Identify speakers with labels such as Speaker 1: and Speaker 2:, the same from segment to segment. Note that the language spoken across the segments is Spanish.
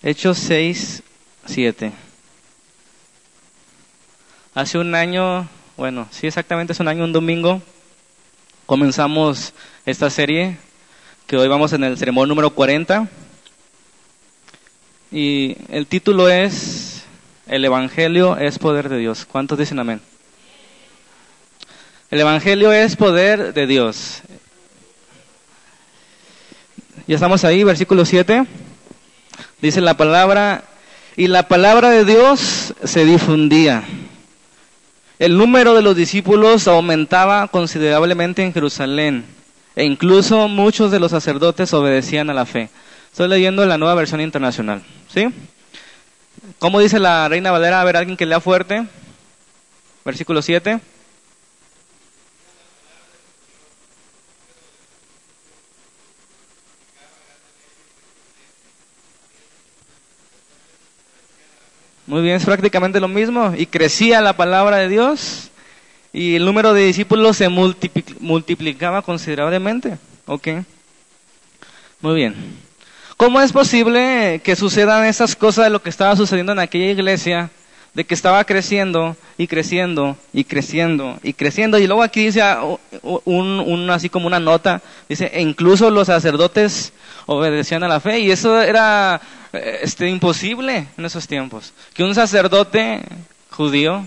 Speaker 1: Hechos 6, 7. Hace un año, bueno, sí exactamente es un año, un domingo, comenzamos esta serie, que hoy vamos en el sermón número 40. Y el título es, El Evangelio es poder de Dios. ¿Cuántos dicen amén? El Evangelio es poder de Dios. Ya estamos ahí, versículo 7. Dice la palabra, y la palabra de Dios se difundía. El número de los discípulos aumentaba considerablemente en Jerusalén e incluso muchos de los sacerdotes obedecían a la fe. Estoy leyendo la nueva versión internacional, ¿sí? ¿Cómo dice la Reina Valera? A ver, alguien que lea fuerte. Versículo 7. Muy bien, es prácticamente lo mismo. Y crecía la palabra de Dios y el número de discípulos se multiplicaba considerablemente. ¿Ok? Muy bien. ¿Cómo es posible que sucedan esas cosas de lo que estaba sucediendo en aquella iglesia? De que estaba creciendo y creciendo y creciendo y creciendo. Y luego aquí dice ah, un, así como una nota, dice, e incluso los sacerdotes obedecían a la fe. Y eso era eh, este, imposible en esos tiempos. Que un sacerdote judío,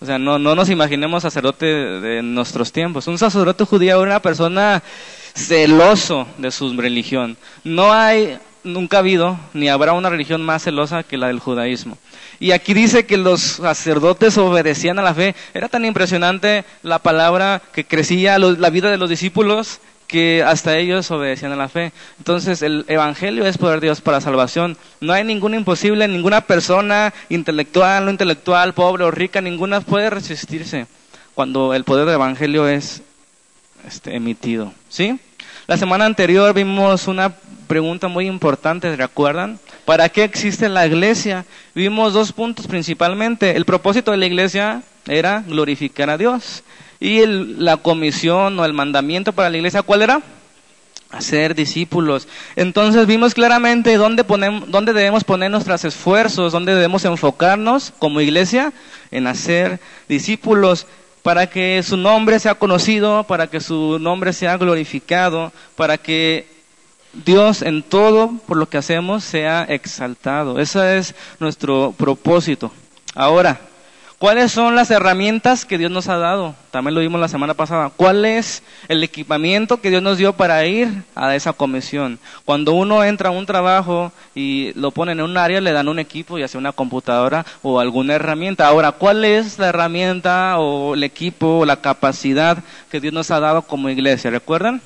Speaker 1: o sea, no, no nos imaginemos sacerdote de nuestros tiempos, un sacerdote judío era una persona celoso de su religión. No hay, nunca ha habido, ni habrá una religión más celosa que la del judaísmo. Y aquí dice que los sacerdotes obedecían a la fe. Era tan impresionante la palabra que crecía la vida de los discípulos que hasta ellos obedecían a la fe. Entonces el Evangelio es poder de Dios para salvación. No hay ningún imposible, ninguna persona intelectual, no intelectual, pobre o rica, ninguna puede resistirse cuando el poder del Evangelio es este, emitido. ¿Sí? La semana anterior vimos una pregunta muy importante, ¿recuerdan? ¿Para qué existe la iglesia? Vimos dos puntos principalmente. El propósito de la iglesia era glorificar a Dios. Y la comisión o el mandamiento para la iglesia, ¿cuál era? Hacer discípulos. Entonces vimos claramente dónde, ponemos, dónde debemos poner nuestros esfuerzos, dónde debemos enfocarnos como iglesia en hacer discípulos para que su nombre sea conocido, para que su nombre sea glorificado, para que Dios en todo por lo que hacemos sea exaltado. Ese es nuestro propósito. Ahora, ¿Cuáles son las herramientas que Dios nos ha dado? También lo vimos la semana pasada. ¿Cuál es el equipamiento que Dios nos dio para ir a esa comisión? Cuando uno entra a un trabajo y lo ponen en un área, le dan un equipo, ya sea una computadora o alguna herramienta. Ahora, ¿cuál es la herramienta o el equipo o la capacidad que Dios nos ha dado como iglesia? ¿Recuerdan?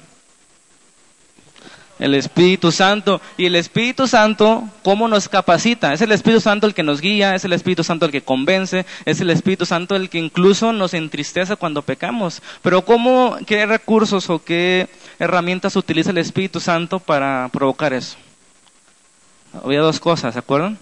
Speaker 1: El Espíritu Santo. Y el Espíritu Santo, ¿cómo nos capacita? Es el Espíritu Santo el que nos guía, es el Espíritu Santo el que convence, es el Espíritu Santo el que incluso nos entristece cuando pecamos. Pero ¿cómo, qué recursos o qué herramientas utiliza el Espíritu Santo para provocar eso? Había dos cosas, ¿se acuerdan?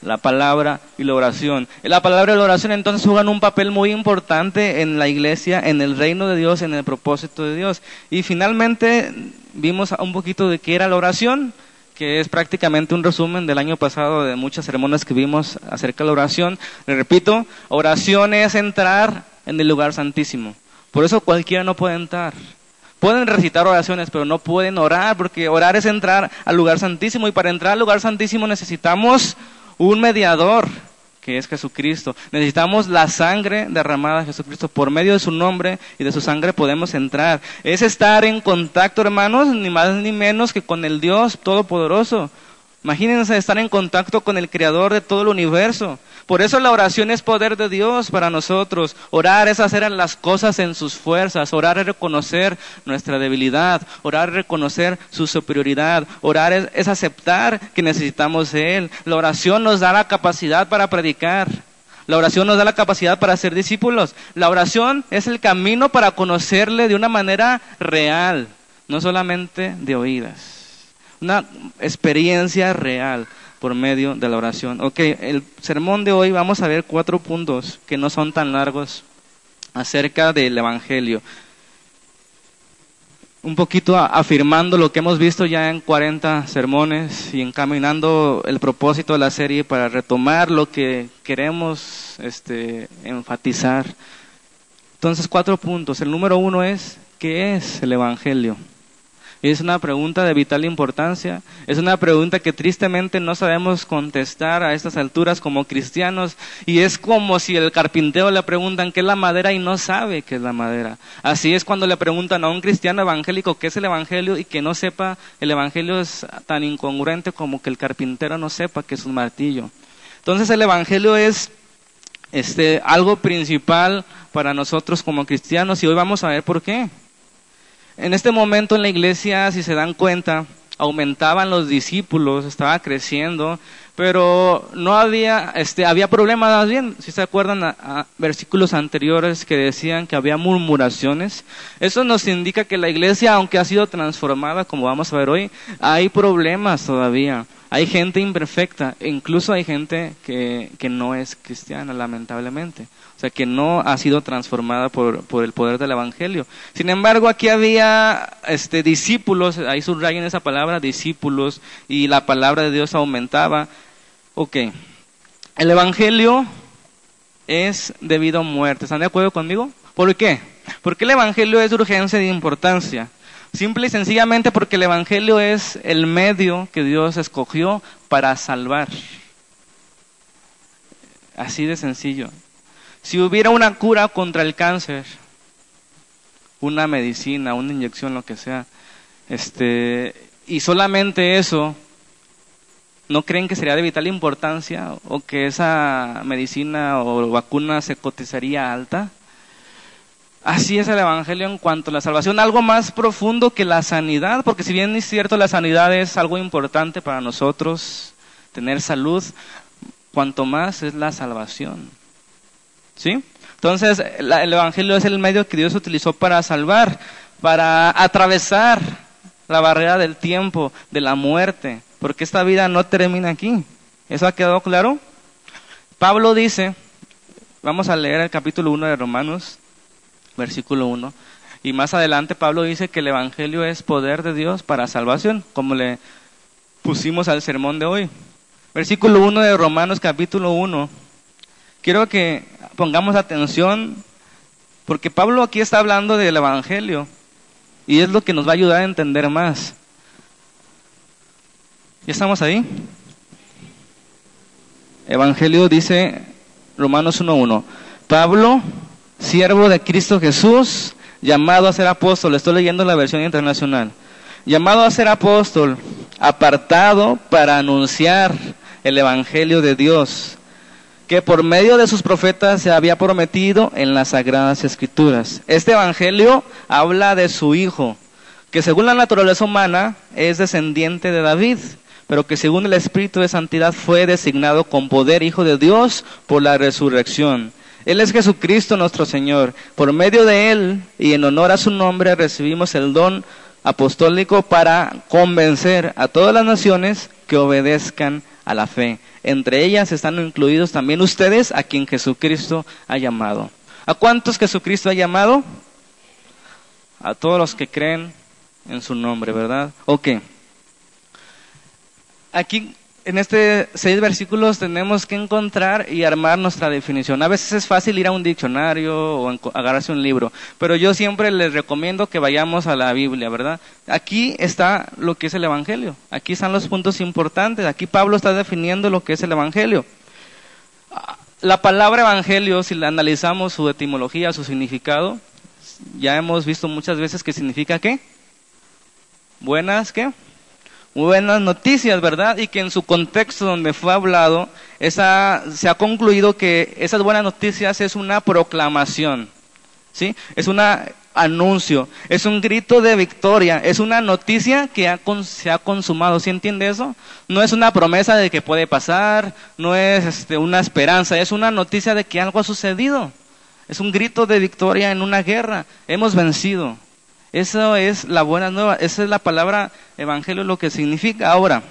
Speaker 1: la palabra y la oración. La palabra y la oración entonces juegan un papel muy importante en la iglesia, en el reino de Dios, en el propósito de Dios. Y finalmente vimos un poquito de qué era la oración, que es prácticamente un resumen del año pasado de muchas ceremonias que vimos acerca de la oración. Le repito, oración es entrar en el lugar santísimo. Por eso cualquiera no puede entrar. Pueden recitar oraciones, pero no pueden orar, porque orar es entrar al lugar santísimo y para entrar al lugar santísimo necesitamos un mediador que es Jesucristo. Necesitamos la sangre derramada de Jesucristo. Por medio de su nombre y de su sangre podemos entrar. Es estar en contacto, hermanos, ni más ni menos que con el Dios Todopoderoso. Imagínense estar en contacto con el Creador de todo el universo. Por eso la oración es poder de Dios para nosotros. Orar es hacer las cosas en sus fuerzas. Orar es reconocer nuestra debilidad. Orar es reconocer su superioridad. Orar es, aceptar que necesitamos de Él. La oración nos da la capacidad para predicar. La oración nos da la capacidad para ser discípulos. La oración es el camino para conocerle de una manera real, no solamente de oídas. Una experiencia real por medio de la oración. Ok, el sermón de hoy vamos a ver cuatro puntos que no son tan largos acerca del Evangelio. un poquito afirmando lo que hemos visto ya en 40 sermones y encaminando el propósito de la serie para retomar lo que queremos este, enfatizar. Entonces, cuatro puntos. El número uno es, ¿qué es el Evangelio? Es una pregunta de vital importancia, es una pregunta que tristemente no sabemos contestar a estas alturas como cristianos y es como si el carpintero le preguntan qué es la madera y no sabe qué es la madera. Así es cuando le preguntan a un cristiano evangélico qué es el evangelio y que no sepa el evangelio es tan incongruente como que el carpintero no sepa qué es un martillo. Entonces el evangelio es este algo principal para nosotros como cristianos y hoy vamos a ver por qué. En este momento en la iglesia, si se dan cuenta, aumentaban los discípulos, estaba creciendo, pero no había, este, había problemas más bien, si se acuerdan a, versículos anteriores que decían que había murmuraciones, eso nos indica que la iglesia, aunque ha sido transformada, como vamos a ver hoy, hay problemas todavía. Hay gente imperfecta, e incluso hay gente que, que no es cristiana, lamentablemente. O sea, que no ha sido transformada por, por el poder del Evangelio. Sin embargo, aquí había este, discípulos, ahí subrayen esa palabra, discípulos, y la palabra de Dios aumentaba. Ok, el Evangelio es debido a muerte. ¿Están de acuerdo conmigo? ¿Por qué? Porque el Evangelio es de urgencia y de importancia. Simple y sencillamente porque el Evangelio es el medio que Dios escogió para salvar. Así de sencillo. Si hubiera una cura contra el cáncer, una medicina, una inyección, lo que sea, este, y solamente eso, ¿no creen que sería de vital importancia o que esa medicina o vacuna se cotizaría alta? Así es el Evangelio en cuanto a la salvación, algo más profundo que la sanidad, porque si bien es cierto la sanidad es algo importante para nosotros, tener salud, cuanto más es la salvación. ¿Sí? Entonces, el Evangelio es el medio que Dios utilizó para salvar, para atravesar la barrera del tiempo, de la muerte, porque esta vida no termina aquí. ¿Eso ha quedado claro? Pablo dice, vamos a leer el capítulo 1 de Romanos, versículo 1. Y más adelante Pablo dice que el Evangelio es poder de Dios para salvación, como le pusimos al sermón de hoy. Versículo 1 de Romanos capítulo 1. Quiero que pongamos atención porque Pablo aquí está hablando del Evangelio y es lo que nos va a ayudar a entender más. ¿Ya estamos ahí? Evangelio dice Romanos 1.1. Pablo, siervo de Cristo Jesús, llamado a ser apóstol, estoy leyendo la versión internacional, llamado a ser apóstol, apartado para anunciar el Evangelio de Dios, que por medio de sus profetas se había prometido en las sagradas escrituras. Este Evangelio habla de su Hijo, que según la naturaleza humana es descendiente de David, pero que según el Espíritu de Santidad fue designado con poder Hijo de Dios por la resurrección él es Jesucristo nuestro Señor. Por medio de Él y en honor a su nombre recibimos el don apostólico para convencer a todas las naciones que obedezcan a la fe. Entre ellas están incluidos también ustedes a quien Jesucristo ha llamado. ¿A cuántos Jesucristo ha llamado? A todos los que creen en su nombre, ¿verdad? Ok. Aquí en este seis versículos tenemos que encontrar y armar nuestra definición. A veces es fácil ir a un diccionario o agarrarse un libro, pero yo siempre les recomiendo que vayamos a la Biblia, ¿verdad? Aquí está lo que es el Evangelio. Aquí están los puntos importantes. Aquí Pablo está definiendo lo que es el Evangelio. La palabra Evangelio, si la analizamos su etimología, su significado, ya hemos visto muchas veces que significa qué? Buenas, ¿qué? Buenas noticias, ¿verdad? Y que en su contexto donde fue hablado, esa, se ha concluido que esas buenas noticias es una proclamación, ¿sí? Es un anuncio, es un grito de victoria, es una noticia que se ha consumado, ¿sí entiende eso? No es una promesa de que puede pasar, no es este, una esperanza, es una noticia de que algo ha sucedido. Es un grito de victoria en una guerra, hemos vencido. Eso es la buena nueva, esa es la palabra evangelio, lo que significa. Ahora,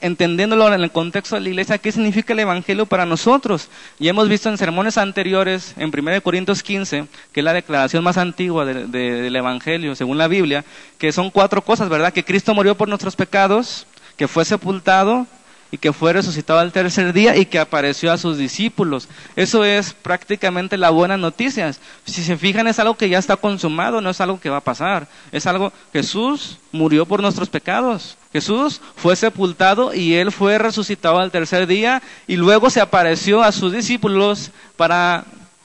Speaker 1: entendiéndolo en el contexto de la iglesia, ¿qué significa el Evangelio para nosotros? Y hemos visto en sermones anteriores, en 1 Corintios 15, que es la declaración más antigua del Evangelio, según la Biblia, que son cuatro cosas, ¿verdad? Que Cristo murió por nuestros pecados, que fue sepultado, y que fue resucitado al tercer día y que apareció a sus discípulos. Eso es prácticamente la buena noticia. Si se fijan, es algo que ya está consumado, no es algo que va a pasar. Es algo, Jesús murió por nuestros pecados. Jesús fue sepultado y él fue resucitado al tercer día y luego se apareció a sus discípulos para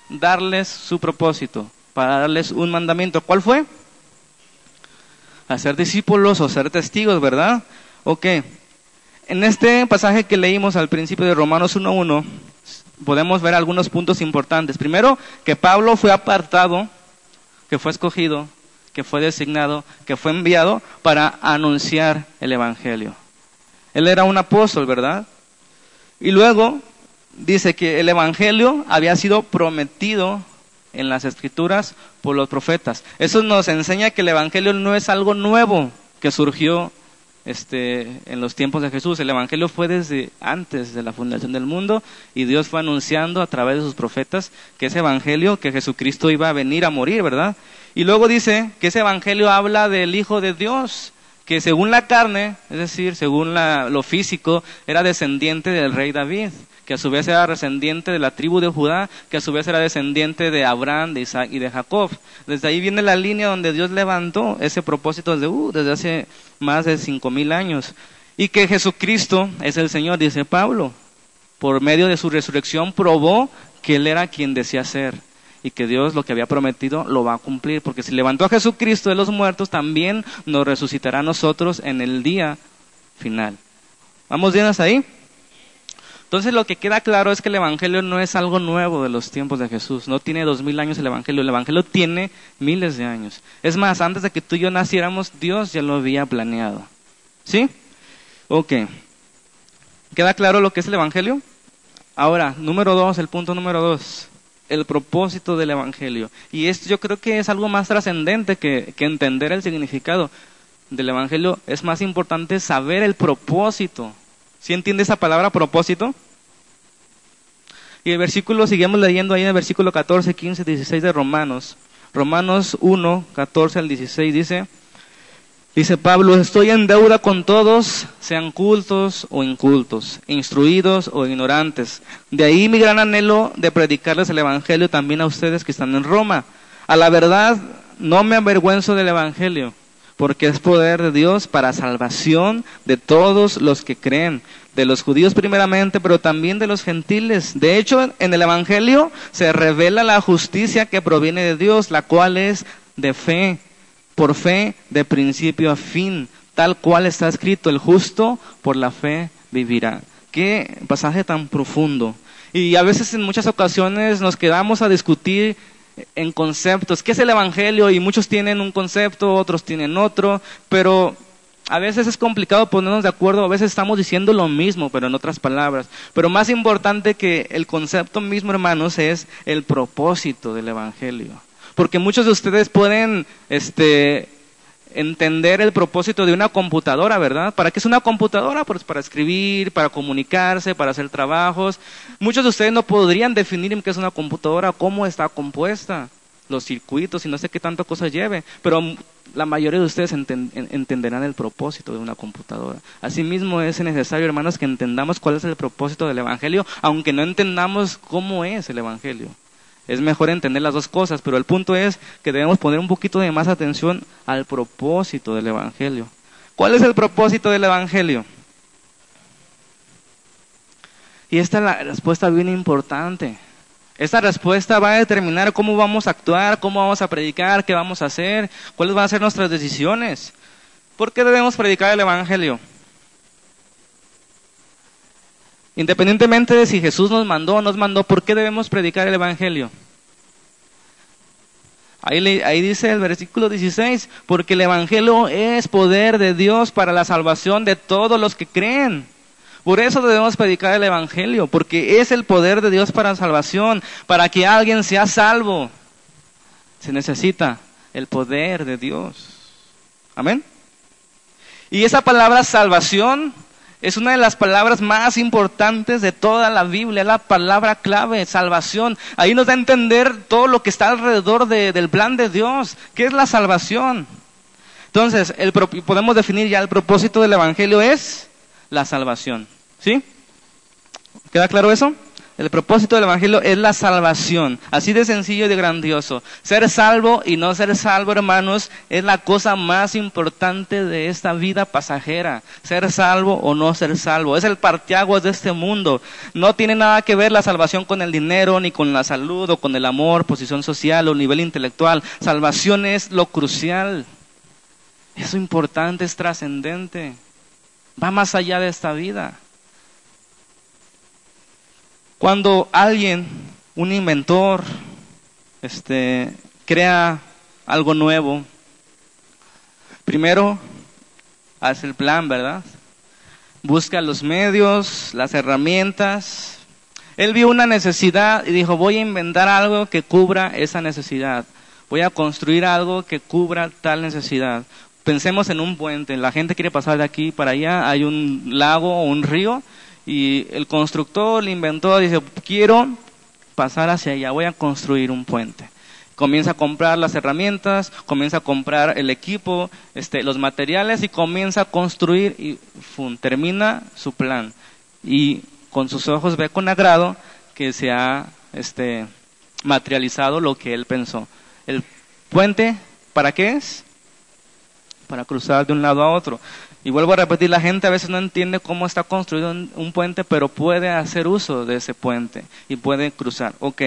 Speaker 1: darles su propósito, para darles un mandamiento. ¿Cuál fue? Hacer discípulos o ser testigos, ¿verdad? Ok. En este pasaje que leímos al principio de Romanos 1.1, podemos ver algunos puntos importantes. Primero, que Pablo fue apartado, que fue escogido que fue designado, que fue enviado para anunciar el Evangelio. Él era un apóstol, ¿verdad? Y luego dice que el Evangelio había sido prometido en las escrituras por los profetas. Eso nos enseña que el Evangelio no es algo nuevo que surgió este, en los tiempos de Jesús. El Evangelio fue desde antes de la fundación del mundo y Dios fue anunciando a través de sus profetas que ese Evangelio, que Jesucristo iba a venir a morir, ¿verdad? Y luego dice que ese evangelio habla del Hijo de Dios, que según la carne, es decir, según lo físico, era descendiente del rey David, que a su vez era descendiente de la tribu de Judá, que a su vez era descendiente de Abraham, de Isaac y de Jacob. Desde ahí viene la línea donde Dios levantó ese propósito desde, uh, desde hace más de cinco mil años. Y que Jesucristo es el Señor, dice Pablo. Por medio de su resurrección probó que Él era quien decía ser y que Dios lo que había prometido lo va a cumplir, porque si levantó a Jesucristo de los muertos, también nos resucitará a nosotros en el día final. ¿Vamos bien hasta ahí? Entonces lo que queda claro es que el Evangelio no es algo nuevo de los tiempos de Jesús, no tiene dos mil años el Evangelio, el Evangelio tiene miles de años. Es más, antes de que tú y yo naciéramos, Dios ya lo había planeado. ¿Sí? Ok. ¿Queda claro lo que es el Evangelio? Ahora, número dos, el punto número dos el propósito del Evangelio. Y esto yo creo que es algo más trascendente que, entender el significado del Evangelio. Es más importante saber el propósito. ¿Sí entiende esa palabra propósito? Y el versículo, seguimos leyendo ahí en el versículo 14, 15, 16 de Romanos. Romanos 1, 14 al 16 dice, Dice Pablo, estoy en deuda con todos, sean cultos o incultos, instruidos o ignorantes. De ahí mi gran anhelo de predicarles el Evangelio también a ustedes que están en Roma. A la verdad, no me avergüenzo del Evangelio, porque es poder de Dios para salvación de todos los que creen, de los judíos primeramente, pero también de los gentiles. De hecho, en el Evangelio se revela la justicia que proviene de Dios, la cual es de fe por fe de principio a fin, tal cual está escrito, el justo por la fe vivirá. Qué pasaje tan profundo. Y a veces en muchas ocasiones nos quedamos a discutir en conceptos. ¿Qué es el Evangelio? Y muchos tienen un concepto, otros tienen otro, pero a veces es complicado ponernos de acuerdo, a veces estamos diciendo lo mismo, pero en otras palabras. Pero más importante que el concepto mismo, hermanos, es el propósito del Evangelio. Porque muchos de ustedes pueden este, entender el propósito de una computadora, ¿verdad? ¿Para qué es una computadora? Pues para escribir, para comunicarse, para hacer trabajos. Muchos de ustedes no podrían definir qué es una computadora, cómo está compuesta, los circuitos y no sé qué tanta cosa lleve, pero la mayoría de ustedes entenderán el propósito de una computadora. Asimismo es necesario, hermanos, que entendamos cuál es el propósito del Evangelio, aunque no entendamos cómo es el Evangelio. Es mejor entender las dos cosas, pero el punto es que debemos poner un poquito de más atención al propósito del Evangelio. ¿Cuál es el propósito del Evangelio? Y esta es la respuesta bien importante. Esta respuesta va a determinar cómo vamos a actuar, cómo vamos a predicar, qué vamos a hacer, cuáles van a ser nuestras decisiones. ¿Por qué debemos predicar el Evangelio? Independientemente de si Jesús nos mandó o nos mandó, ¿por qué debemos predicar el Evangelio? Ahí, ahí, dice el versículo 16, porque el Evangelio es poder de Dios para la salvación de todos los que creen. Por eso debemos predicar el Evangelio, porque es el poder de Dios para salvación, para que alguien sea salvo. Se necesita el poder de Dios. Amén. Y esa palabra salvación Es una de las palabras más importantes de toda la Biblia, la palabra clave, salvación. Ahí nos da a entender todo lo que está alrededor del plan de Dios. ¿Qué es la salvación? Entonces, podemos definir ya el propósito del Evangelio es la salvación. ¿Sí? ¿Queda claro eso? El propósito del Evangelio es la salvación, así de sencillo y de grandioso. Ser salvo y no ser salvo, hermanos, es la cosa más importante de esta vida pasajera. Ser salvo o no ser salvo. Es el partiaguas de este mundo. No tiene nada que ver la salvación con el dinero, ni con la salud, o con el amor, posición social o nivel intelectual. Salvación es lo crucial. Es importante, es trascendente. Va más allá de esta vida. Cuando alguien, un inventor, este, crea algo nuevo, primero hace el plan, ¿verdad? Busca los medios, las herramientas. Él vio una necesidad y dijo, voy a inventar algo que cubra esa necesidad. Voy a construir algo que cubra tal necesidad. Pensemos en un puente. La gente quiere pasar de aquí para allá. Hay un lago o un río y el constructor, el inventor dice, quiero pasar hacia allá, voy a construir un puente. Comienza a comprar las herramientas, comienza a comprar el equipo, este, los materiales y comienza a construir y termina su plan. Y con sus ojos ve con agrado que se ha este, materializado lo que él pensó. El puente, ¿para qué es? Para cruzar de un lado a otro. Y vuelvo a repetir, la gente a veces no entiende cómo está construido un, puente, pero puede hacer uso de ese puente y puede cruzar. Ok,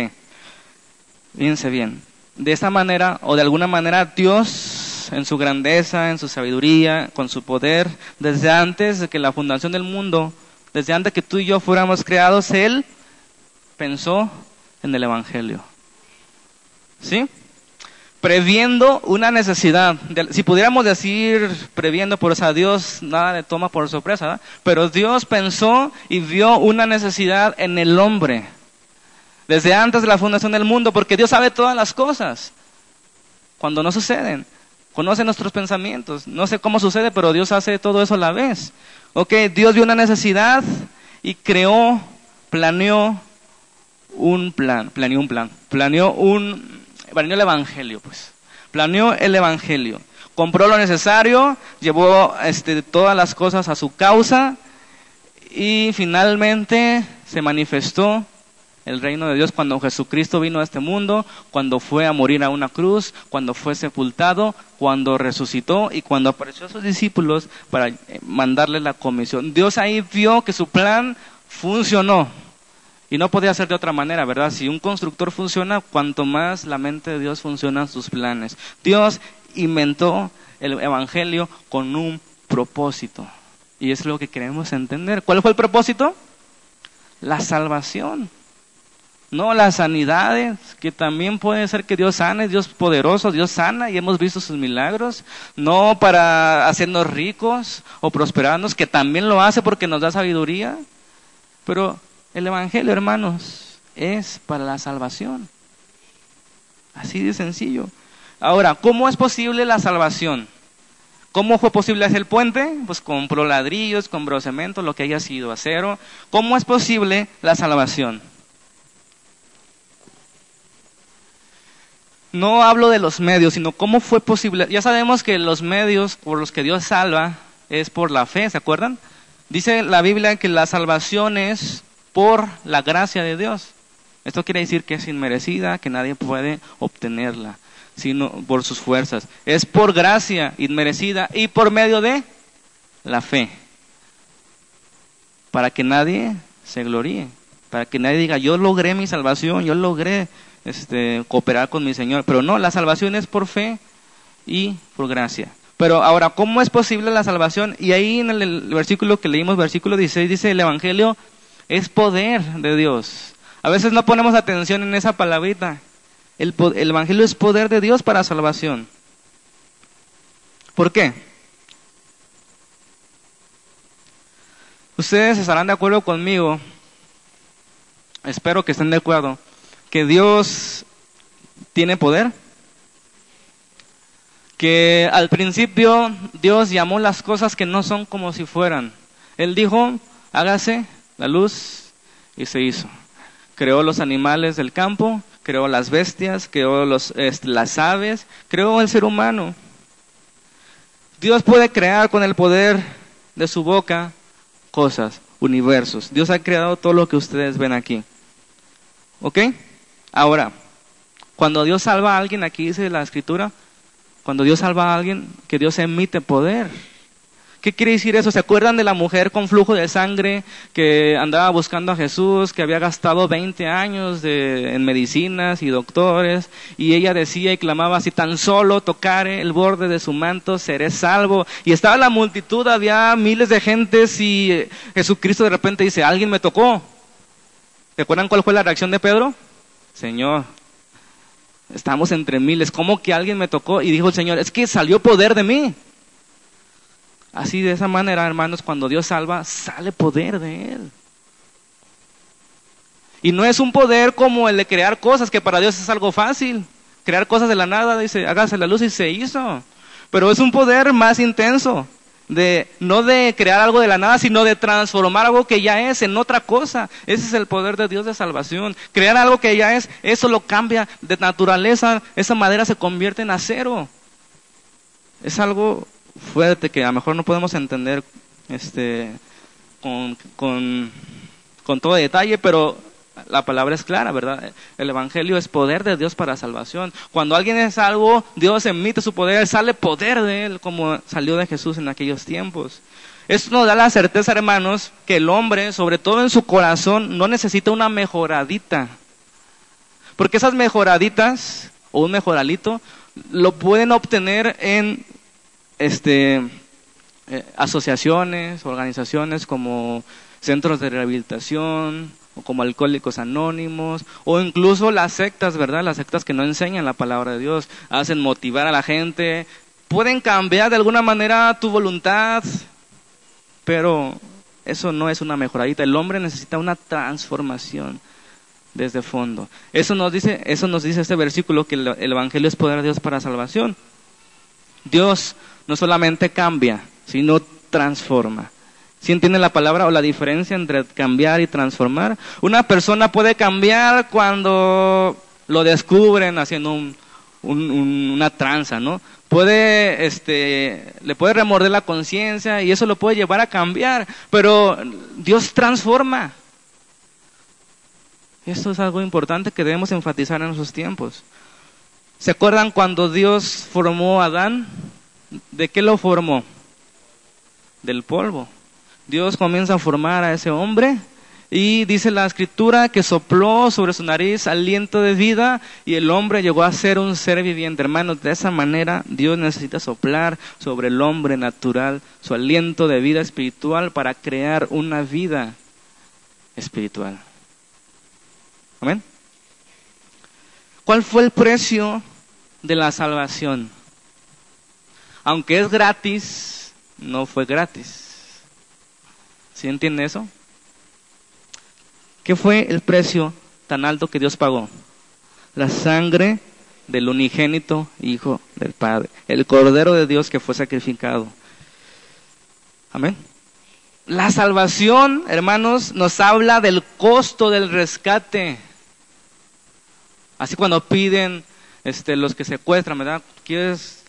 Speaker 1: fíjense bien. De esa manera o de alguna manera Dios en su grandeza, en su sabiduría, con su poder, desde antes de que la fundación del mundo, desde antes que tú y yo fuéramos creados, Él pensó en el Evangelio. ¿Sí? Previendo una necesidad. Si pudiéramos decir previendo, por eso Dios nada le toma por sorpresa, pero Dios pensó y vio una necesidad en el hombre desde antes de la fundación del mundo, porque Dios sabe todas las cosas cuando no suceden. Conoce nuestros pensamientos. No sé cómo sucede, pero Dios hace todo eso a la vez. Ok, Dios vio una necesidad y creó, planeó un plan, planeó un plan, planeó un, planeó el Evangelio, pues. Planeó el Evangelio. Compró lo necesario, llevó este, todas las cosas a su causa y finalmente se manifestó el reino de Dios cuando Jesucristo vino a este mundo, cuando fue a morir a una cruz, cuando fue sepultado, cuando resucitó y cuando apareció a sus discípulos para eh, mandarle la comisión. Dios ahí vio que su plan funcionó. Y no podía ser de otra manera, ¿verdad? Si un constructor funciona, cuanto más la mente de Dios funciona sus planes. Dios inventó el Evangelio con un propósito. Y es lo que queremos entender. ¿Cuál fue el propósito? La salvación. No las sanidades, que también puede ser que Dios sane, Dios poderoso, Dios sana y hemos visto sus milagros. No para hacernos ricos o prosperarnos, que también lo hace porque nos da sabiduría. Pero el Evangelio, hermanos, es para la salvación. Así de sencillo. Ahora, ¿cómo es posible la salvación? ¿Cómo fue posible hacer el puente? Pues compró ladrillos, compró cemento, lo que haya sido, acero. ¿Cómo es posible la salvación? No hablo de los medios, sino cómo fue posible. Ya sabemos que los medios por los que Dios salva es por la fe, ¿se acuerdan? Dice la Biblia que la salvación es por la gracia de Dios. Esto quiere decir que es inmerecida, que nadie puede obtenerla, sino por sus fuerzas. Es por gracia inmerecida y por medio de la fe. Para que nadie se gloríe, para que nadie diga, yo logré mi salvación, yo logré este, cooperar con mi Señor. Pero no, la salvación es por fe y por gracia. Pero ahora, ¿cómo es posible la salvación? Y ahí en el versículo que leímos, versículo 16, dice el Evangelio es poder de Dios. A veces no ponemos atención en esa palabrita. El, Evangelio es poder de Dios para salvación. ¿Por qué? Ustedes estarán de acuerdo conmigo, espero que estén de acuerdo, que Dios tiene poder. Que al principio Dios llamó las cosas que no son como si fueran. Él dijo, hágase la luz y se hizo. Creó los animales del campo, creó las bestias, creó los, este, las aves, creó el ser humano. Dios puede crear con el poder de su boca cosas, universos. Dios ha creado todo lo que ustedes ven aquí. ¿Ok? Ahora, cuando Dios salva a alguien, aquí dice la escritura, cuando Dios salva a alguien, que Dios emite poder. ¿Qué quiere decir eso? ¿Se acuerdan de la mujer con flujo de sangre que andaba buscando a Jesús, que había gastado 20 años en medicinas y doctores? Y ella decía y clamaba, si tan solo tocare el borde de su manto, seré salvo. Y estaba la multitud, había miles de gentes y Jesucristo de repente dice, alguien me tocó. ¿Se acuerdan cuál fue la reacción de Pedro? Señor, estamos entre miles, ¿cómo que alguien me tocó? Y dijo el Señor, es que salió poder de mí. Así de esa manera, hermanos, cuando Dios salva, sale poder de Él. Y no es un poder como el de crear cosas, que para Dios es algo fácil. Crear cosas de la nada, dice, hágase la luz y se hizo. Pero es un poder más intenso, de no de crear algo de la nada, sino de transformar algo que ya es en otra cosa. Ese es el poder de Dios de salvación. Crear algo que ya es, eso lo cambia de naturaleza, esa madera se convierte en acero. Es algo fuerte que a lo mejor no podemos entender este, con, con, con todo detalle, pero la palabra es clara, ¿verdad? El Evangelio es poder de Dios para salvación. Cuando alguien es algo, Dios emite su poder, sale poder de él, como salió de Jesús en aquellos tiempos. Esto nos da la certeza, hermanos, que el hombre, sobre todo en su corazón, no necesita una mejoradita. Porque esas mejoraditas, o un mejoralito, lo pueden obtener en este, eh, asociaciones, organizaciones como centros de rehabilitación, o como alcohólicos anónimos, o incluso las sectas, ¿verdad? Las sectas que no enseñan la palabra de Dios, hacen motivar a la gente, pueden cambiar de alguna manera tu voluntad, pero eso no es una mejoradita. El hombre necesita una transformación desde fondo. Eso nos dice, eso nos dice este versículo que el, el evangelio es poder de Dios para salvación. Dios no solamente cambia, sino transforma. ¿Sí entiende la palabra o la diferencia entre cambiar y transformar? Una persona puede cambiar cuando lo descubren haciendo una tranza, ¿no? Puede, este, le puede remorder la conciencia y eso lo puede llevar a cambiar, pero Dios transforma. Esto es algo importante que debemos enfatizar en esos tiempos. ¿Se acuerdan cuando Dios formó a Adán? ¿De qué lo formó? Del polvo. Dios comienza a formar a ese hombre y dice la escritura que sopló sobre su nariz aliento de vida y el hombre llegó a ser un ser viviente. Hermanos, de esa manera Dios necesita soplar sobre el hombre natural su aliento de vida espiritual para crear una vida espiritual. Amén. ¿Cuál fue el precio de la salvación? aunque es gratis, no fue gratis. ¿Sí entiende eso? ¿Qué fue el precio tan alto que Dios pagó? La sangre del unigénito Hijo del Padre, el Cordero de Dios que fue sacrificado. Amén. La salvación, hermanos, nos habla del costo del rescate. Así cuando piden este, los que secuestran, ¿verdad? ¿Quieres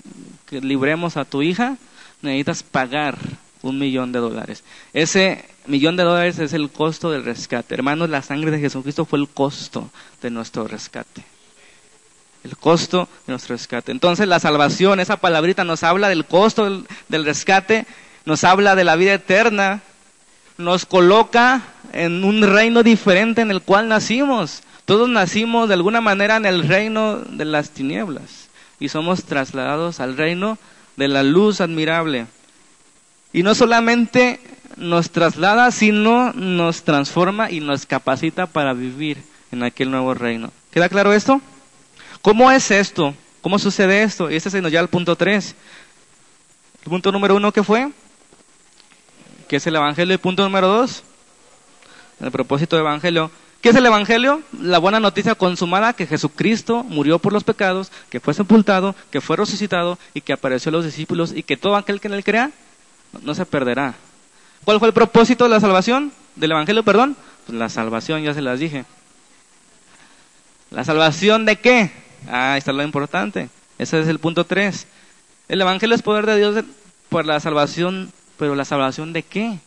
Speaker 1: que libremos a tu hija, necesitas pagar un millón de dólares. Ese millón de dólares es el costo del rescate. Hermanos, la sangre de Jesucristo fue el costo de nuestro rescate. El costo de nuestro rescate. Entonces la salvación, esa palabrita nos habla del costo del, del rescate, nos habla de la vida eterna, nos coloca en un reino diferente en el cual nacimos. Todos nacimos de alguna manera en el reino de las tinieblas y somos trasladados al reino de la luz admirable. Y no solamente nos traslada, sino nos transforma y nos capacita para vivir en aquel nuevo reino. ¿Queda claro esto? ¿Cómo es esto? ¿Cómo sucede esto? Y este nos ya al punto 3. El punto número uno, ¿qué fue? ¿Qué es el Evangelio? El punto número 2, el propósito del Evangelio. ¿Qué es el Evangelio? La buena noticia consumada que Jesucristo murió por los pecados, que fue sepultado, que fue resucitado y que apareció a los discípulos y que todo aquel que en él crea no se perderá, ¿Cuál fue el propósito de la salvación? Del Evangelio, perdón. Pues la salvación, ya se las dije. ¿La salvación de qué? Ah, está lo importante. Ese es el punto 3. El Evangelio es poder de Dios por la salvación, pero la salvación de qué?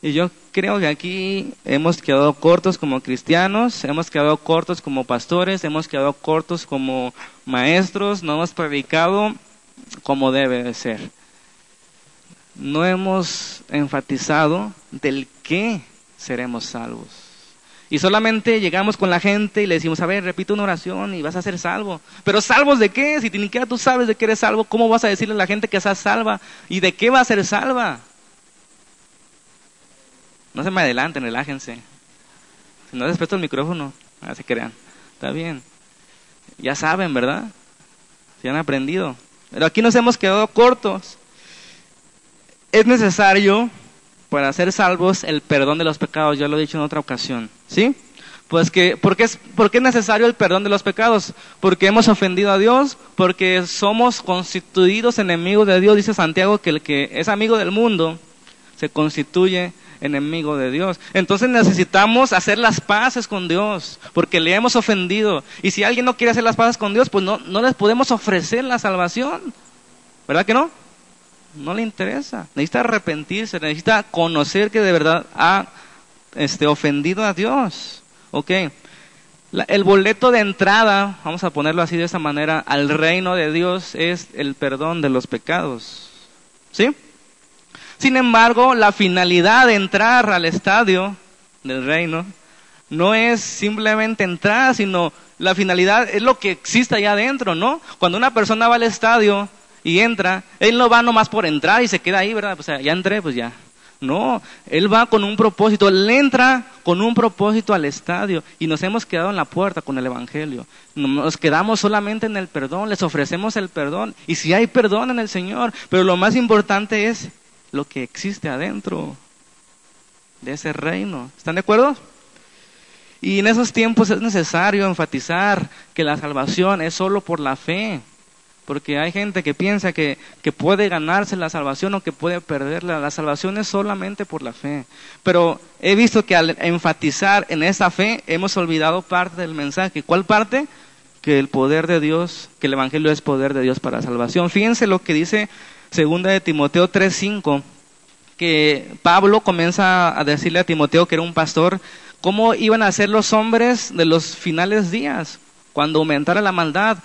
Speaker 1: Y yo creo que aquí hemos quedado cortos como cristianos, hemos quedado cortos como pastores, hemos quedado cortos como maestros, no hemos predicado como debe de ser. No hemos enfatizado del qué seremos salvos. Y solamente llegamos con la gente y le decimos, a ver, repite una oración y vas a ser salvo. Pero salvos de qué? Si ni siquiera tú sabes de qué eres salvo, ¿cómo vas a decirle a la gente que seas salva? ¿Y de qué va a ser salva? No se me adelanten, relájense. Si no respeto el micrófono, así crean. Está bien. Ya saben, ¿verdad? Si han aprendido. Pero aquí nos hemos quedado cortos. Es necesario para ser salvos el perdón de los pecados, ya lo he dicho en otra ocasión, ¿sí? Pues que, ¿por qué, es, ¿por qué es necesario el perdón de los pecados? Porque hemos ofendido a Dios, porque somos constituidos enemigos de Dios, dice Santiago, que el que es amigo del mundo se constituye enemigo de Dios. Entonces necesitamos hacer las paces con Dios, porque le hemos ofendido. Y si alguien no quiere hacer las paces con Dios, pues no, no les podemos ofrecer la salvación. ¿Verdad que no? no le interesa. Necesita arrepentirse, necesita conocer que de verdad ha este, ofendido a Dios. Ok. el boleto de entrada, vamos a ponerlo así de esa manera, al reino de Dios es el perdón de los pecados. ¿Sí? Sin embargo, la finalidad de entrar al estadio del reino no es simplemente entrar, sino la finalidad es lo que existe allá adentro, ¿no? Cuando una persona va al estadio, y entra, él no va nomás por entrar y se queda ahí, ¿verdad? Pues ya entré, pues ya. No, él va con un propósito, él entra con un propósito al estadio y nos hemos quedado en la puerta con el Evangelio. Nos quedamos solamente en el perdón, les ofrecemos el perdón y si hay perdón en el Señor, pero lo más importante es lo que existe adentro de ese reino. ¿Están de acuerdo? Y en esos tiempos es necesario enfatizar que la salvación es solo por la fe. Porque hay gente que piensa que, que, puede ganarse la salvación o que puede perderla. La salvación es solamente por la fe. Pero he visto que al enfatizar en esa fe hemos olvidado parte del mensaje. ¿Cuál parte? Que el poder de Dios, que el Evangelio es poder de Dios para la salvación. Fíjense lo que dice segunda de Timoteo 3.5, que Pablo comienza a decirle a Timoteo que era un pastor, cómo iban a ser los hombres de los finales días, cuando aumentara la maldad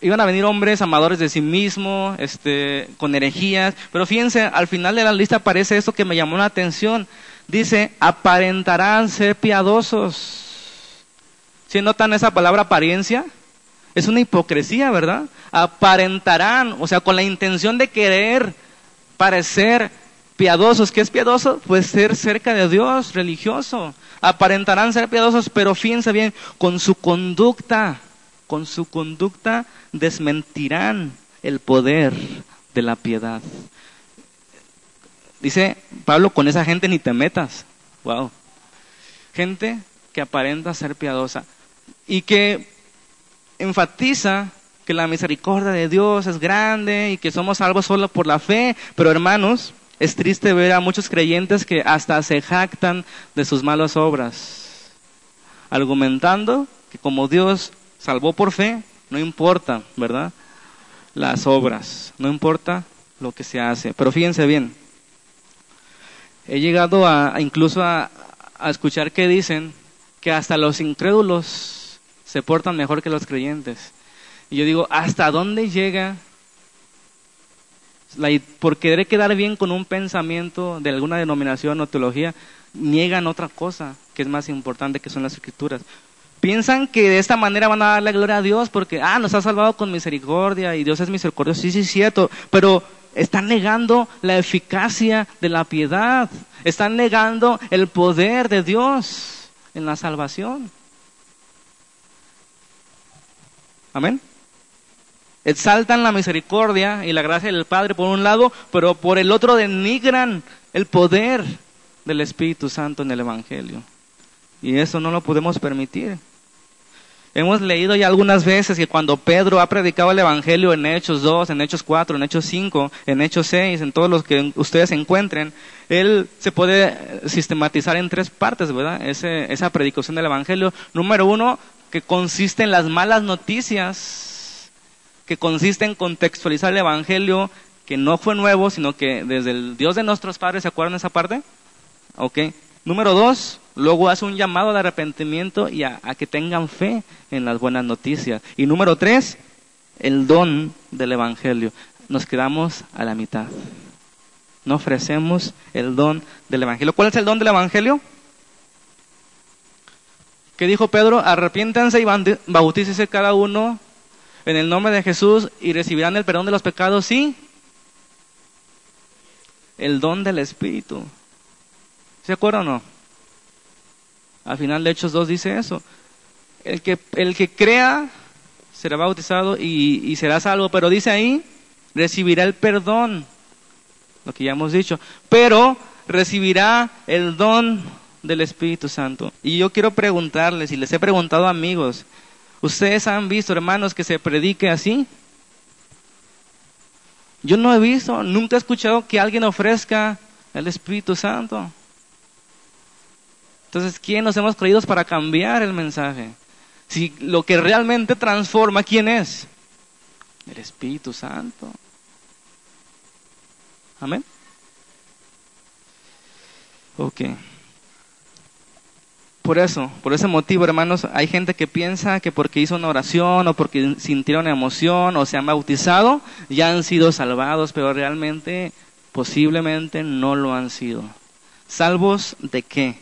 Speaker 1: iban a venir hombres amadores de sí mismo, este, con herejías, pero fíjense, al final de la lista aparece esto que me llamó la atención. Dice, aparentarán ser piadosos. ¿Sí notan esa palabra apariencia? Es una hipocresía, ¿verdad? Aparentarán, o sea, con la intención de querer parecer piadosos. ¿Qué es piadoso? Pues ser cerca de Dios, religioso. Aparentarán ser piadosos, pero fíjense bien, con su conducta con su conducta desmentirán el poder de la piedad. Dice Pablo, con esa gente ni te metas. Wow. Gente que aparenta ser piadosa y que enfatiza que la misericordia de Dios es grande y que somos salvos solo por la fe. Pero hermanos, es triste ver a muchos creyentes que hasta se jactan de sus malas obras, argumentando que como Dios salvó por fe, no importa, ¿verdad? Las obras, no importa lo que se hace. Pero fíjense bien, he llegado a, incluso a, a escuchar que dicen que hasta los incrédulos se portan mejor que los creyentes. Y yo digo, ¿hasta dónde llega la, por querer quedar bien con un pensamiento de alguna denominación o teología, niegan otra cosa que es más importante que son las escrituras. Piensan que de esta manera van a darle gloria a Dios porque, ah, nos ha salvado con misericordia y Dios es misericordioso. Sí, sí, cierto. Pero están negando la eficacia de la piedad. Están negando el poder de Dios en la salvación. Amén. Exaltan la misericordia y la gracia del Padre por un lado, pero por el otro denigran el poder del Espíritu Santo en el Evangelio. Y eso no lo podemos permitir. Hemos leído ya algunas veces que cuando Pedro ha predicado el Evangelio en Hechos 2, en Hechos 4, en Hechos 5, en Hechos 6, en todos los que ustedes encuentren, él se puede sistematizar en tres partes, ¿verdad? esa predicación del Evangelio. Número uno, que consiste en las malas noticias, que consiste en contextualizar el Evangelio, que no fue nuevo, sino que desde el Dios de nuestros padres, ¿se acuerdan de esa parte? Ok. Número dos, luego hace un llamado de arrepentimiento y a, que tengan fe en las buenas noticias. Y número tres, el don del Evangelio. Nos quedamos a la mitad. No ofrecemos el don del Evangelio. ¿Cuál es el don del Evangelio? ¿Qué dijo Pedro? Arrepiéntanse y bautícese cada uno en el nombre de Jesús y recibirán el perdón de los pecados. Sí. El don del Espíritu. ¿Se acuerdan o no? Al final de Hechos 2 dice eso. El que, el que crea será bautizado y, y será salvo, pero dice ahí, recibirá el perdón, lo que ya hemos dicho, pero recibirá el don del Espíritu Santo. Y yo quiero preguntarles, y les he preguntado amigos, ¿ustedes han visto, hermanos, que se predique así? Yo no he visto, nunca he escuchado que alguien ofrezca el Espíritu Santo. Entonces, ¿quién nos hemos creído para cambiar el mensaje? Si lo que realmente transforma, ¿quién es? El Espíritu Santo. Amén. Ok. Por eso, por ese motivo, hermanos, hay gente que piensa que porque hizo una oración o porque sintieron emoción o se han bautizado, ya han sido salvados, pero realmente, posiblemente no lo han sido. ¿Salvos de qué?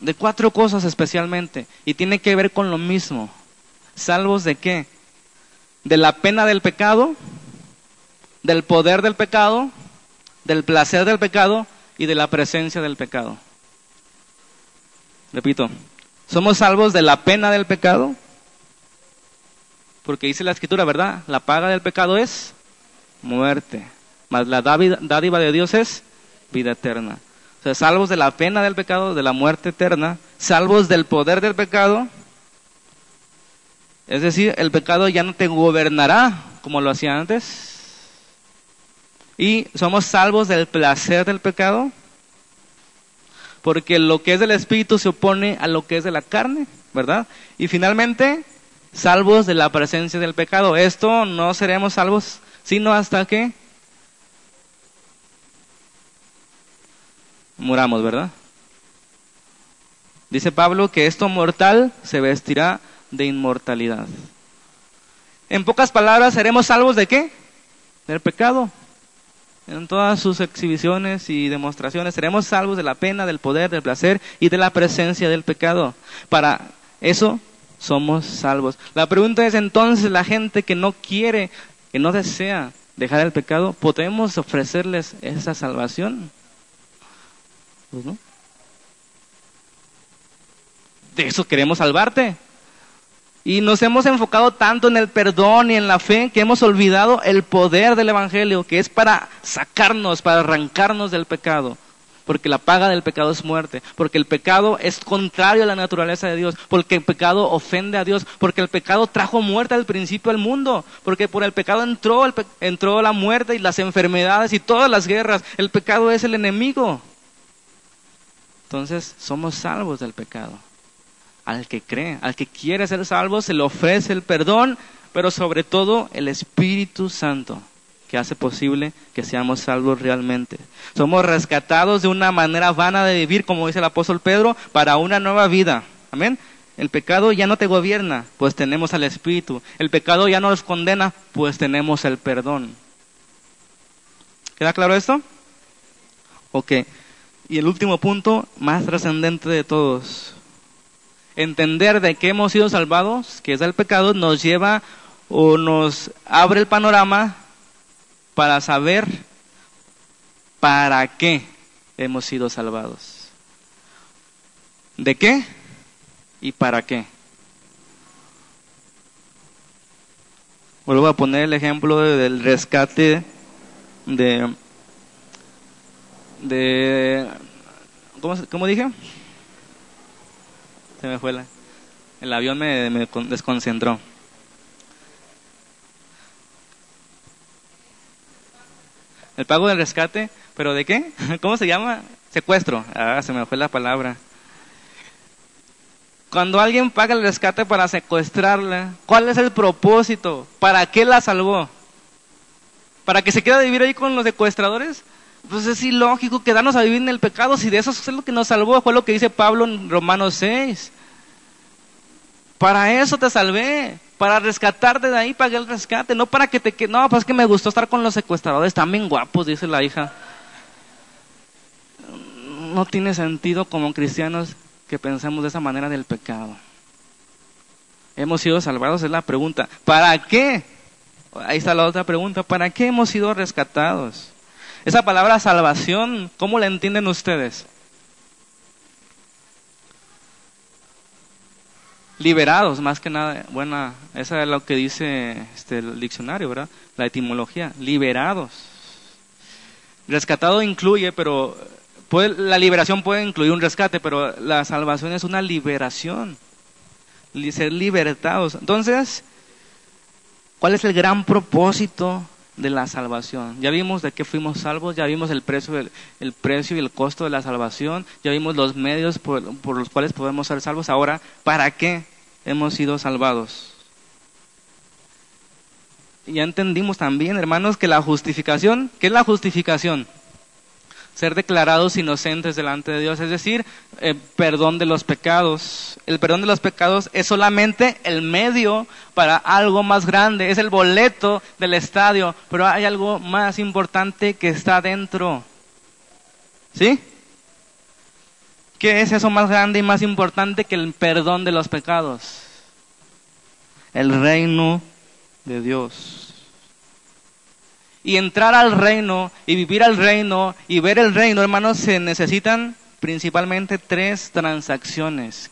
Speaker 1: de cuatro cosas especialmente, y tiene que ver con lo mismo. ¿Salvos de qué? De la pena del pecado, del poder del pecado, del placer del pecado y de la presencia del pecado. Repito, somos salvos de la pena del pecado, porque dice la escritura, ¿verdad? La paga del pecado es muerte, mas la dádiva de Dios es vida eterna. O sea, salvos de la pena del pecado, de la muerte eterna, salvos del poder del pecado. Es decir, el pecado ya no te gobernará como lo hacía antes. Y somos salvos del placer del pecado, porque lo que es del espíritu se opone a lo que es de la carne, ¿verdad? Y finalmente, salvos de la presencia del pecado. Esto no seremos salvos sino hasta que muramos, ¿verdad? Dice Pablo que esto mortal se vestirá de inmortalidad. En pocas palabras, ¿seremos salvos de qué? Del pecado. En todas sus exhibiciones y demostraciones, seremos salvos de la pena, del poder, del placer y de la presencia del pecado. Para eso somos salvos. La pregunta es entonces, la gente que no quiere, que no desea dejar el pecado, ¿podemos ofrecerles esa salvación? Pues, de eso queremos salvarte. Y nos hemos enfocado tanto en el perdón y en la fe que hemos olvidado el poder del Evangelio, que es para sacarnos, para arrancarnos del pecado. Porque la paga del pecado es muerte, porque el pecado es contrario a la naturaleza de Dios, porque el pecado ofende a Dios, porque el pecado trajo muerte al principio del mundo, porque por el pecado entró, entró la muerte y las enfermedades y todas las guerras. El pecado es el enemigo. Entonces somos salvos del pecado. Al que cree, al que quiere ser salvo, se le ofrece el perdón, pero sobre todo el Espíritu Santo que hace posible que seamos salvos realmente. Somos rescatados de una manera vana de vivir, como dice el apóstol Pedro, para una nueva vida. Amén. El pecado ya no te gobierna, pues tenemos al Espíritu. El pecado ya no nos condena, pues tenemos el perdón. ¿Queda claro esto? Ok. Y el último punto, más trascendente de todos. Entender de qué hemos sido salvados, que es el pecado, nos lleva o nos abre el panorama para saber para qué hemos sido salvados. ¿De qué y para qué? Vuelvo a poner el ejemplo del rescate de de, ¿cómo, dije? Se me fue la, el avión me, me desconcentró. El pago del rescate, pero ¿de qué? ¿Cómo se llama? Secuestro. Ah, se me fue la palabra. Cuando alguien paga el rescate para secuestrarla, ¿cuál es el propósito? ¿Para qué la salvó? ¿Para que se quede a vivir ahí con los secuestradores? Pues es ilógico quedarnos a vivir en el pecado si de eso es lo que nos salvó, fue lo que dice Pablo en Romanos 6. Para eso te salvé, para rescatarte de ahí pagué el rescate, no para que te no, pues es que me gustó estar con los secuestradores, bien guapos, dice la hija. No tiene sentido como cristianos que pensemos de esa manera del pecado. Hemos sido salvados, es la pregunta. ¿Para qué? Ahí está la otra pregunta. ¿Para qué hemos sido rescatados? Esa palabra salvación, ¿cómo la entienden ustedes? Liberados, más que nada. Buena, esa es lo que dice este, el diccionario, ¿verdad? La etimología. Liberados. Rescatado incluye, pero la liberación puede incluir un rescate, pero la salvación es una liberación. Ser libertados. Entonces, ¿cuál es el gran propósito de la salvación? Ya vimos de qué fuimos salvos, ya vimos el precio, el, precio y el costo de la salvación, ya vimos los medios por, por los cuales podemos ser salvos. Ahora, ¿para qué hemos sido salvados? Ya entendimos también, hermanos, que la justificación, ¿qué es la justificación? Ser declarados inocentes delante de Dios, es decir, eh, perdón de los pecados. El perdón de los pecados es solamente el medio para algo más grande, es el boleto del estadio, pero hay algo más importante que está dentro. ¿Sí? ¿Qué es eso más grande y más importante que el perdón de los pecados? El reino de Dios y entrar al reino y vivir al reino y ver el reino, hermanos, se necesitan principalmente tres transacciones.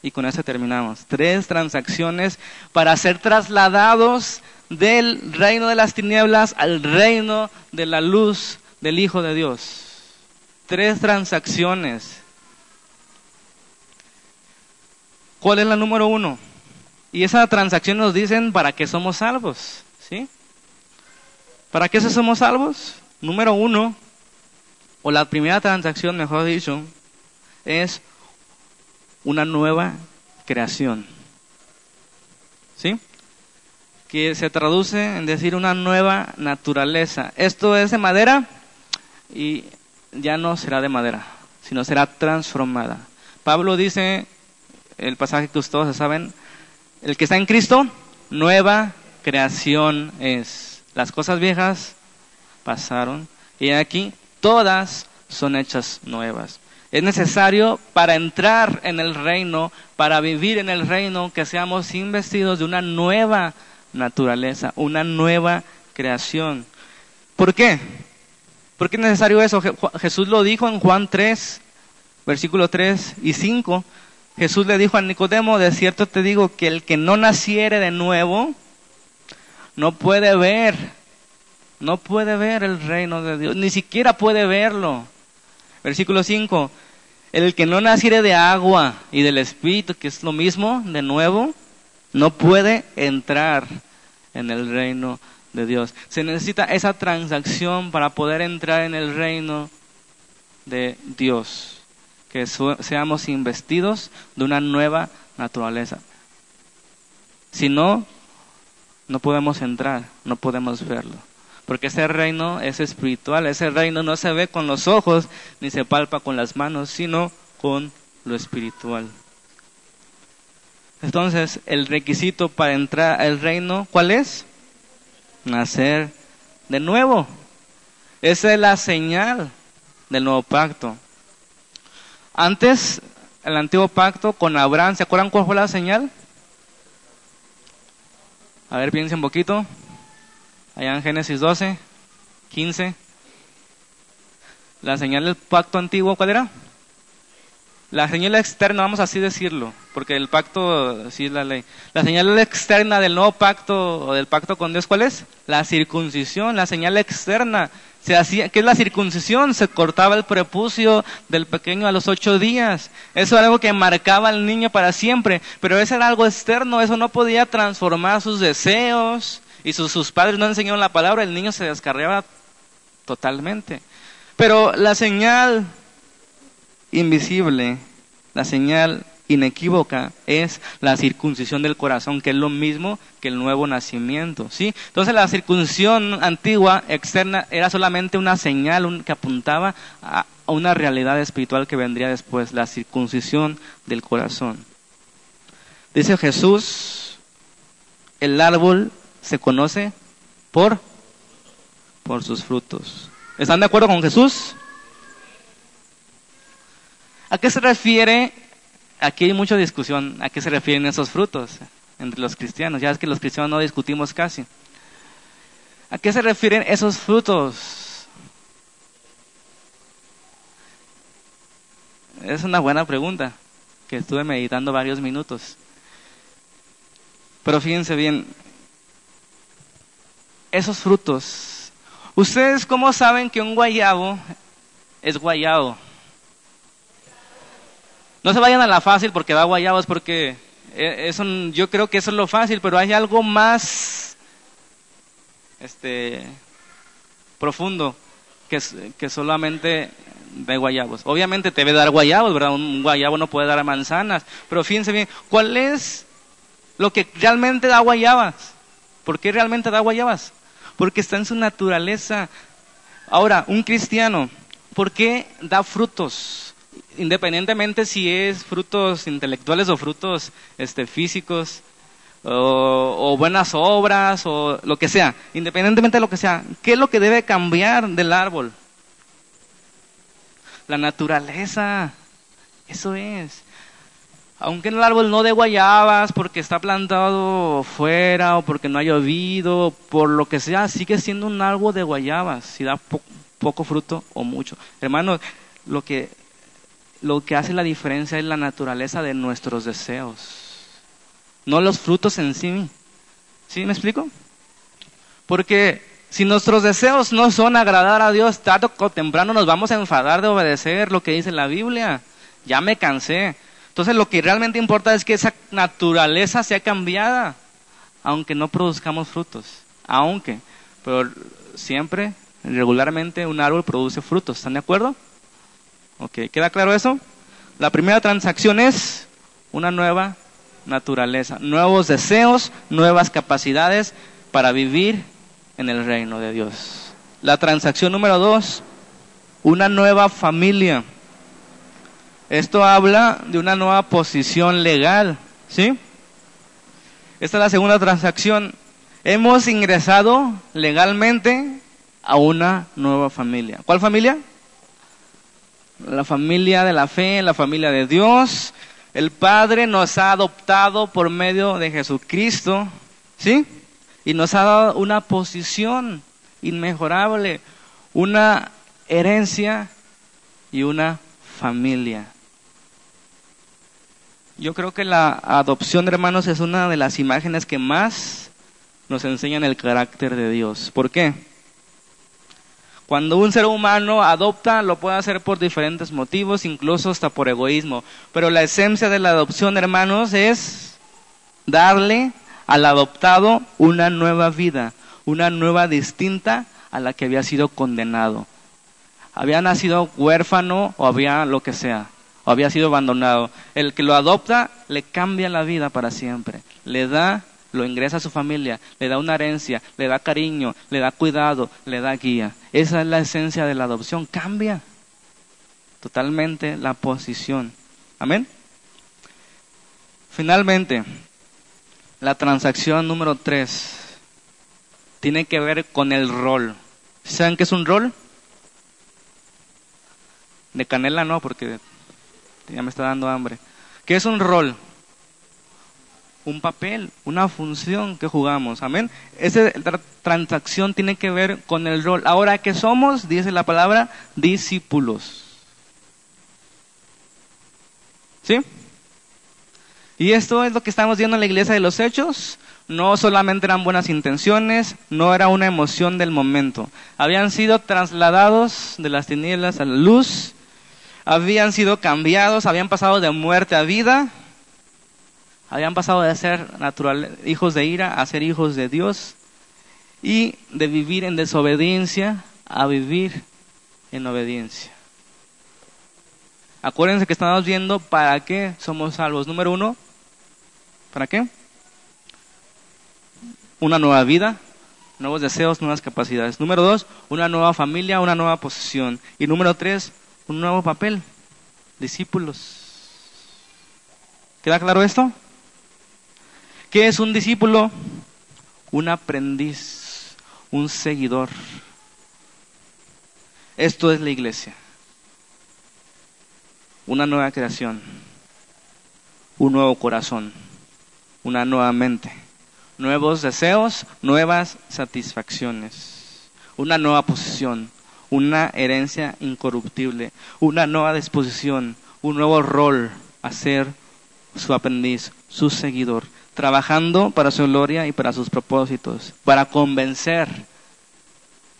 Speaker 1: Y con eso terminamos. Tres transacciones para ser trasladados del reino de las tinieblas al reino de la luz del Hijo de Dios. Tres transacciones. ¿Cuál es la número uno? Y esa transacción nos dicen para qué somos salvos. ¿Sí? ¿Para qué somos salvos? Número uno, o la primera transacción, mejor dicho, es una nueva creación. ¿Sí? Que se traduce en decir una nueva naturaleza. Esto es de madera y ya no será de madera, sino será transformada. Pablo dice, el pasaje que ustedes saben, el que está en Cristo, nueva creación es. Las cosas viejas pasaron y aquí todas son hechas nuevas. Es necesario para entrar en el reino, para vivir en el reino, que seamos investidos de una nueva naturaleza, una nueva creación. ¿Por qué? ¿Por qué es necesario eso? Jesús lo dijo en Juan 3, versículo 3 y 5. Jesús le dijo a Nicodemo, de cierto te digo que el que no naciere de nuevo, no puede ver, no puede ver el reino de Dios, ni siquiera puede verlo. Versículo 5, el que no naciere de agua y del Espíritu, que es lo mismo, de nuevo, no puede entrar en el reino de Dios. Se necesita esa transacción para poder entrar en el reino de Dios, que seamos investidos de una nueva naturaleza. Si no, no podemos entrar, no podemos verlo. Porque ese reino es espiritual, ese reino no se ve con los ojos ni se palpa con las manos, sino con lo espiritual. Entonces, el requisito para entrar al reino, ¿cuál es? Nacer de nuevo. Esa es la señal del nuevo pacto. Antes, el antiguo pacto con Abraham, ¿se acuerdan cuál fue la señal? A ver, piensen un poquito. Allá en Génesis 12, 15. La señal del pacto antiguo, ¿cuál era? La señal externa, vamos así decirlo, porque el pacto sí es la ley. La señal externa del nuevo pacto o del pacto con Dios, ¿cuál es? La circuncisión, la señal externa. Se hacía, ¿Qué es la circuncisión? Se cortaba el prepucio del pequeño a los ocho días. Eso era algo que marcaba al niño para siempre, pero eso era algo externo, eso no podía transformar sus deseos. Y sus, sus padres no enseñaron la palabra, el niño se descarriaba totalmente. Pero la señal invisible, la señal inequívoca es la circuncisión del corazón, que es lo mismo que el nuevo nacimiento, ¿sí? Entonces la circuncisión antigua, externa, era solamente una señal que apuntaba a una realidad espiritual que vendría después, la circuncisión del corazón. Dice Jesús, el árbol se conoce por por sus frutos. ¿Están de acuerdo con Jesús? ¿A qué se refiere? Aquí hay mucha discusión. ¿A qué se refieren esos frutos entre los cristianos? Ya es que los cristianos no discutimos casi. ¿A qué se refieren esos frutos? Es una buena pregunta que estuve meditando varios minutos. Pero fíjense bien, esos frutos, ¿ustedes cómo saben que un guayabo es guayabo? No se vayan a la fácil porque da guayabos, porque eh, eso, yo creo que eso es lo fácil, pero hay algo más este, profundo que, que solamente de guayabos. Obviamente te debe dar guayabos, ¿verdad? Un guayabo no puede dar manzanas, pero fíjense bien, ¿cuál es lo que realmente da guayabas? ¿Por qué realmente da guayabas? Porque está en su naturaleza. Ahora, un cristiano, ¿por qué da frutos? Independientemente si es frutos intelectuales o frutos este, físicos, o, buenas obras, o lo que sea, independientemente de lo que sea, ¿qué es lo que debe cambiar del árbol? La naturaleza, eso es. Aunque el árbol no de guayabas porque está plantado fuera o porque no ha llovido, por lo que sea, sigue siendo un árbol de guayabas, si da poco fruto o mucho. Hermanos, lo que lo que hace la diferencia es la naturaleza de nuestros deseos, no los frutos en sí. ¿Sí me explico? Porque si nuestros deseos no son agradar a Dios, tarde o temprano nos vamos a enfadar de obedecer lo que dice la Biblia. Ya me cansé. Entonces lo que realmente importa es que esa naturaleza sea cambiada, aunque no produzcamos frutos. Aunque, pero siempre, regularmente, un árbol produce frutos. ¿Están de acuerdo? Ok, ¿queda claro eso? La primera transacción es una nueva naturaleza, nuevos deseos, nuevas capacidades para vivir en el reino de Dios. La transacción número dos, una nueva familia. Esto habla de una nueva posición legal, ¿sí? Esta es la segunda transacción. Hemos ingresado legalmente a una nueva familia. ¿Cuál familia? La familia de la fe, la familia de Dios. El Padre nos ha adoptado por medio de Jesucristo, ¿sí? Y nos ha dado una posición inmejorable, una herencia y una familia. Yo creo que la adopción, hermanos, es una de las imágenes que más nos enseñan el carácter de Dios. ¿Por qué? Cuando un ser humano adopta, lo puede hacer por diferentes motivos, incluso hasta por egoísmo. Pero la esencia de la adopción, hermanos, es darle al adoptado una nueva vida, una nueva distinta a la que había sido condenado. Había nacido huérfano o había lo que sea, o había sido abandonado. El que lo adopta le cambia la vida para siempre, le da lo ingresa a su familia, le da una herencia, le da cariño, le da cuidado, le da guía. Esa es la esencia de la adopción. Cambia totalmente la posición. Amén. Finalmente, la transacción número tres tiene que ver con el rol. ¿Saben qué es un rol? De canela no, porque ya me está dando hambre. ¿Qué es un rol? Un papel, una función que jugamos. Amén. Esa transacción tiene que ver con el rol. Ahora que somos, dice la palabra, discípulos. ¿Sí? Y esto es lo que estamos viendo en la iglesia de los hechos. No solamente eran buenas intenciones, no era una emoción del momento. Habían sido trasladados de las tinieblas a la luz, habían sido cambiados, habían pasado de muerte a vida, habían pasado de ser natural, hijos de ira a ser hijos de Dios y de vivir en desobediencia a vivir en obediencia. Acuérdense que estamos viendo para qué somos salvos. Número uno, ¿para qué? Una nueva vida, nuevos deseos, nuevas capacidades. Número dos, una nueva familia, una nueva posición. Y número tres, un nuevo papel, discípulos. ¿Queda claro esto? ¿Qué es un discípulo? Un aprendiz, un seguidor. Esto es la iglesia. Una nueva creación, un nuevo corazón, una nueva mente, nuevos deseos, nuevas satisfacciones, una nueva posición, una herencia incorruptible, una nueva disposición, un nuevo rol a ser su aprendiz, su seguidor trabajando para su gloria y para sus propósitos, para convencer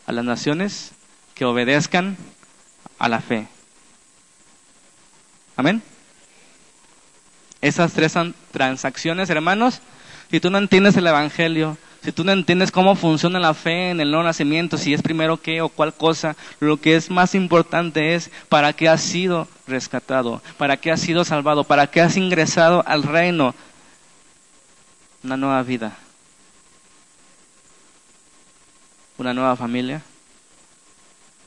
Speaker 1: a las naciones que obedezcan a la fe. Amén. Esas tres transacciones, hermanos, si tú no entiendes el Evangelio, si tú no entiendes cómo funciona la fe en el nuevo nacimiento, si es primero qué o cuál cosa, lo que es más importante es para qué has sido rescatado, para qué has sido salvado, para qué has ingresado al reino una nueva vida, una nueva familia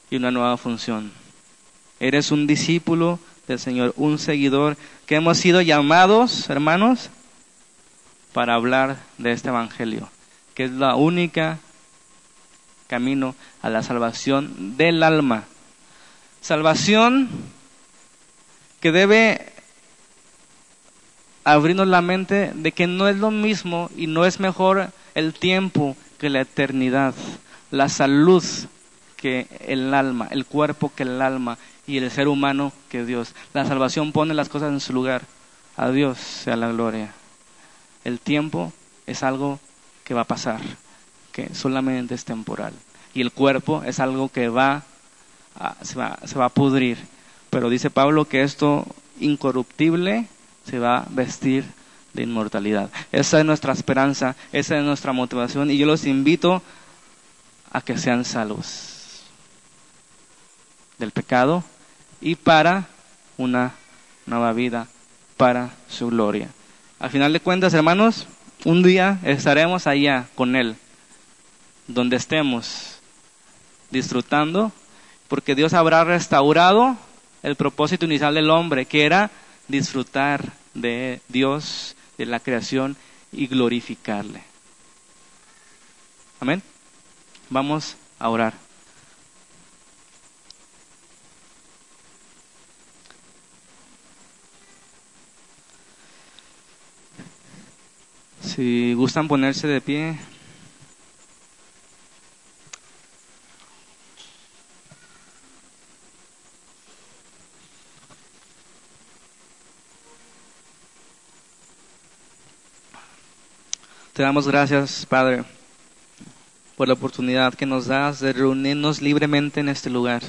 Speaker 1: y una nueva función. Eres un discípulo del Señor, un seguidor que hemos sido llamados, hermanos, para hablar de este Evangelio, que es la única camino a la salvación del alma. Salvación que debe abrirnos la mente de que no es lo mismo y no es mejor el tiempo que la eternidad, la salud que el alma, el cuerpo que el alma y el ser humano que Dios. La salvación pone las cosas en su lugar. A Dios sea la gloria. El tiempo es algo que va a pasar, que solamente es temporal. Y el cuerpo es algo que va se, va, se va a pudrir. Pero dice Pablo que esto incorruptible se va a vestir de inmortalidad. Esa es nuestra esperanza, esa es nuestra motivación y yo los invito a que sean salvos del pecado y para una nueva vida, para su gloria. Al final de cuentas, hermanos, un día estaremos allá con Él, donde estemos disfrutando, porque Dios habrá restaurado el propósito inicial del hombre, que era disfrutar de Dios, de la creación y glorificarle. Amén. Vamos a orar. Si gustan ponerse de pie. Te damos gracias, Padre, por la oportunidad que nos das de reunirnos libremente en este lugar.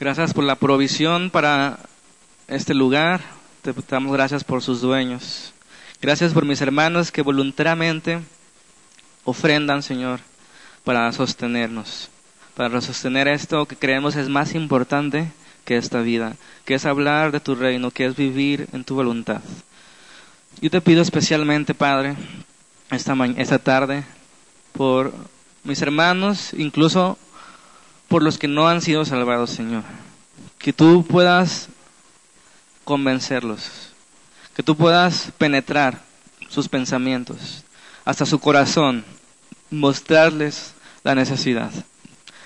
Speaker 1: Gracias por la provisión para este lugar. Te damos gracias por sus dueños. Gracias por mis hermanos que voluntariamente ofrendan, Señor, para sostenernos, para sostener esto que creemos es más importante que esta vida, que es hablar de tu reino, que es vivir en tu voluntad. Yo te pido especialmente, Padre, esta, esta tarde por mis hermanos, incluso por los que no han sido salvados, Señor. Que tú puedas convencerlos, que tú puedas penetrar sus pensamientos, hasta su corazón, mostrarles la necesidad,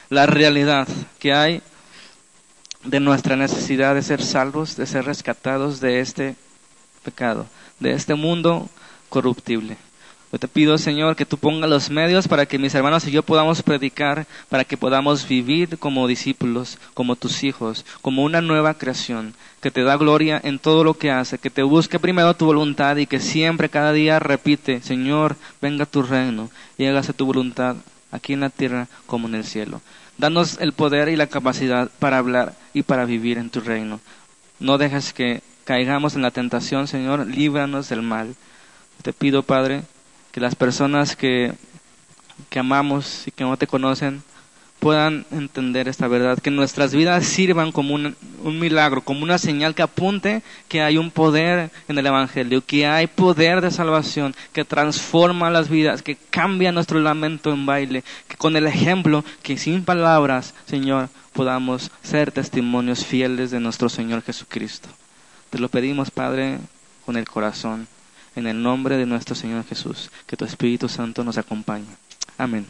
Speaker 1: la realidad que hay de nuestra necesidad de ser salvos, de ser rescatados de este pecado, de este mundo corruptible. Yo te pido, Señor, que tú pongas los medios para que mis hermanos y yo podamos predicar, para que podamos vivir como discípulos, como tus hijos, como una nueva creación, que te da gloria en todo lo que hace, que te busque primero tu voluntad y que siempre, cada día repite, Señor, venga tu reino y hágase tu voluntad aquí en la tierra como en el cielo. Danos el poder y la capacidad para hablar y para vivir en tu reino. No dejes que caigamos en la tentación, Señor, líbranos del mal. Te pido, Padre, que las personas que, que amamos y que no te conocen puedan entender esta verdad, que nuestras vidas sirvan como un, un, milagro, como una señal que apunte que hay un poder en el Evangelio, que hay poder de salvación, que transforma las vidas, que cambia nuestro lamento en baile, que con el ejemplo, que sin palabras, Señor, podamos ser testimonios fieles de nuestro Señor Jesucristo. Te lo pedimos, Padre, con el corazón, en el nombre de nuestro Señor Jesús, que tu Espíritu Santo nos acompañe. Amén.